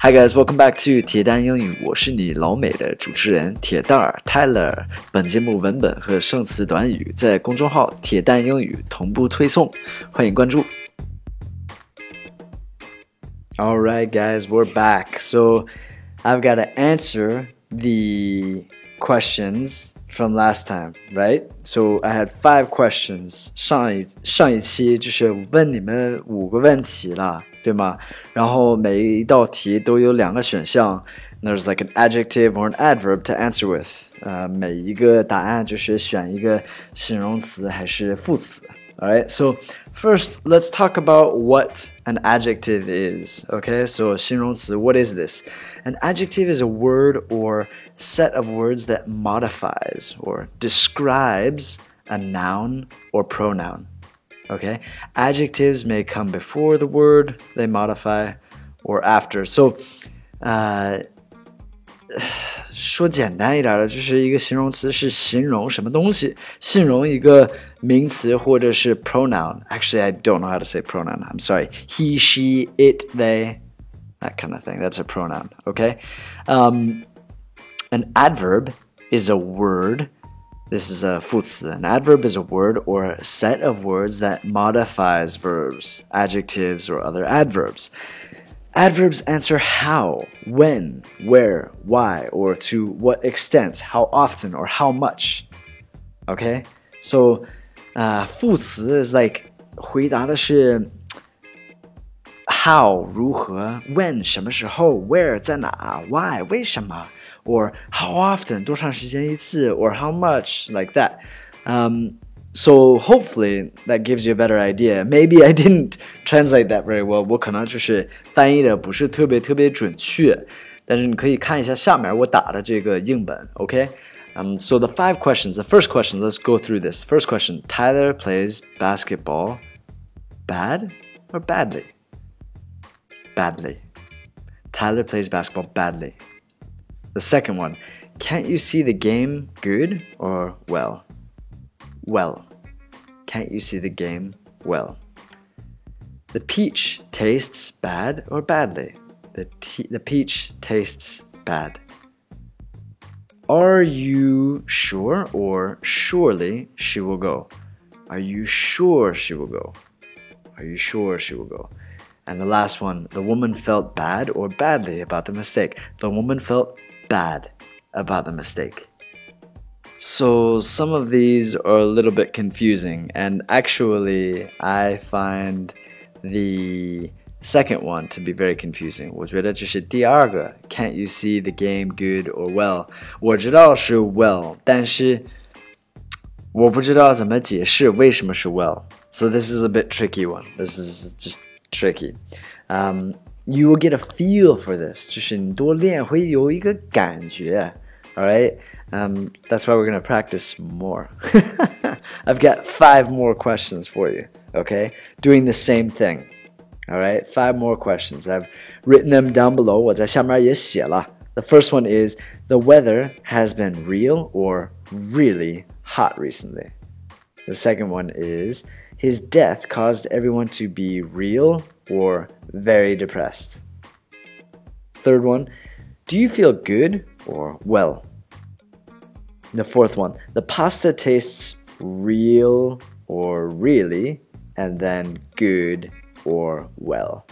Hi guys, welcome back to 铁蛋英语，我是你老美的主持人铁蛋儿 Tyler。本节目文本和生词短语在公众号“铁蛋英语”同步推送，欢迎关注。All right, guys, we're back. So I've got to answer the questions from last time, right? So I had five questions. 上一上一期就是问你们五个问题了， 对吗？然后每一道题都有两个选项。There's like an adjective or an adverb to answer with. 呃，每一个答案就是选一个形容词还是副词。All right, so first let's talk about what an adjective is. Okay, so 形容词, what is this? An adjective is a word or set of words that modifies or describes a noun or pronoun. Okay, adjectives may come before the word they modify or after. So, uh, 说简单一点的，就是一个形容词是形容什么东西，形容一个名词或者是 pronoun。Actually, I don't know how to say pronoun. I'm sorry. He, she, it, they, that kind of thing. That's a pronoun. Okay. Um, an adverb is a word. This is a 副词. An adverb is a word or a set of words that modifies verbs, adjectives, or other adverbs. Adverbs answer how, when, where, why, or to what extent, how often, or how much. Okay? So, uh, 副词 is like 回答的是 how 如何，when 什么时候，where 在哪，why 为什么，or how often 多长时间一次，or how much like that. Um, so hopefully that gives you a better idea. Maybe I didn't translate that very well. 我可能就是翻译的不是特别特别准确，但是你可以看一下下面我打的这个英文，OK？um, so the five questions. The first question. Let's go through this. First question: Tyler plays basketball. Bad or badly? Badly. Tyler plays basketball badly. The second one: Can't you see the game good or well? well. Can't you see the game well? The peach tastes bad or badly? The, the peach tastes bad. Are you sure or surely she will go? Are you sure she will go? Are you sure she will go? And the last one, the woman felt bad or badly about the mistake. The woman felt bad about the mistake. So some of these are a little bit confusing, and actually, I find the second one to be very confusing. 我觉得这是第二个 Can't you see the game good or well？我知道是 well，但是我不知道怎么解释为什么是 well。So this is a bit tricky one. This is just tricky. Um, you will get a feel for this，就是你多练会有一个感觉。all right. Um, that's why we're going to practice more. I've got five more questions for you. Okay. Doing the same thing. All right. Five more questions. I've written them down below. The first one is the weather has been real or really hot recently. The second one is his death caused everyone to be real or very depressed. Third one, do you feel good or well? The fourth one, the pasta tastes real or really, and then good or well.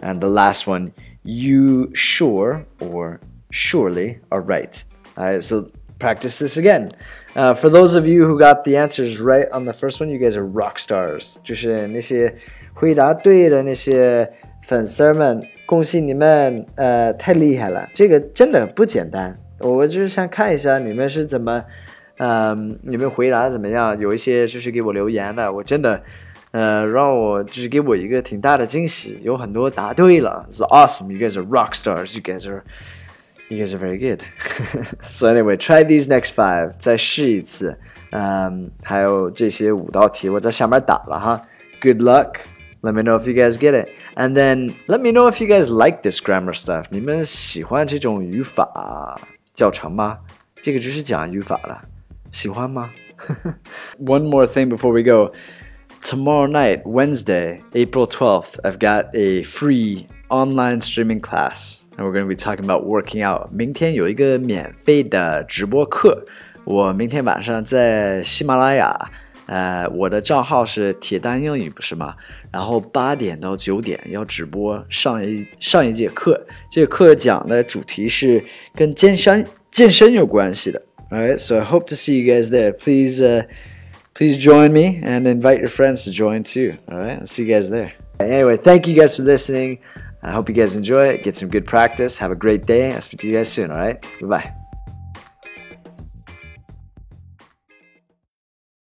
And the last one, you sure or surely are right. Alright, so practice this again. Uh, for those of you who got the answers right on the first one, you guys are rock stars. 就是那些回答对的那些粉丝们，恭喜你们，呃，太厉害了！这个真的不简单。我就是想看一下你们是怎么，嗯，你们回答怎么样？有一些就是给我留言的，我真的，呃，让我就是给我一个挺大的惊喜，有很多答对了，It's awesome! You guys are rock stars. You guys are, you guys are very good. so anyway, try these next five. 再试一次，嗯，还有这些五道题我在下面打了哈。Good luck. Let me know if you guys get it. And then let me know if you guys like this grammar stuff. 你们喜欢这种语法教程吗？这个就是讲语法了，喜欢吗？One more thing before we go. Tomorrow night, Wednesday, April 12th, I've got a free online streaming class. and we're going to be talking about working out. 明天有一个免费的直播课，我明天晚上在喜马拉雅，呃，我的账号是铁蛋英语，不是吗？然后八点到九点要直播上一上一节课，这个课讲的主题是跟健身健身有关系的。Alright, so I hope to see you guys there. Please, uh, please join me and invite your friends to join too. Alright, I'll see you guys there. Anyway, thank you guys for listening. I hope you guys enjoy it. Get some good practice. Have a great day. I'll speak to you guys soon. All right. Bye bye.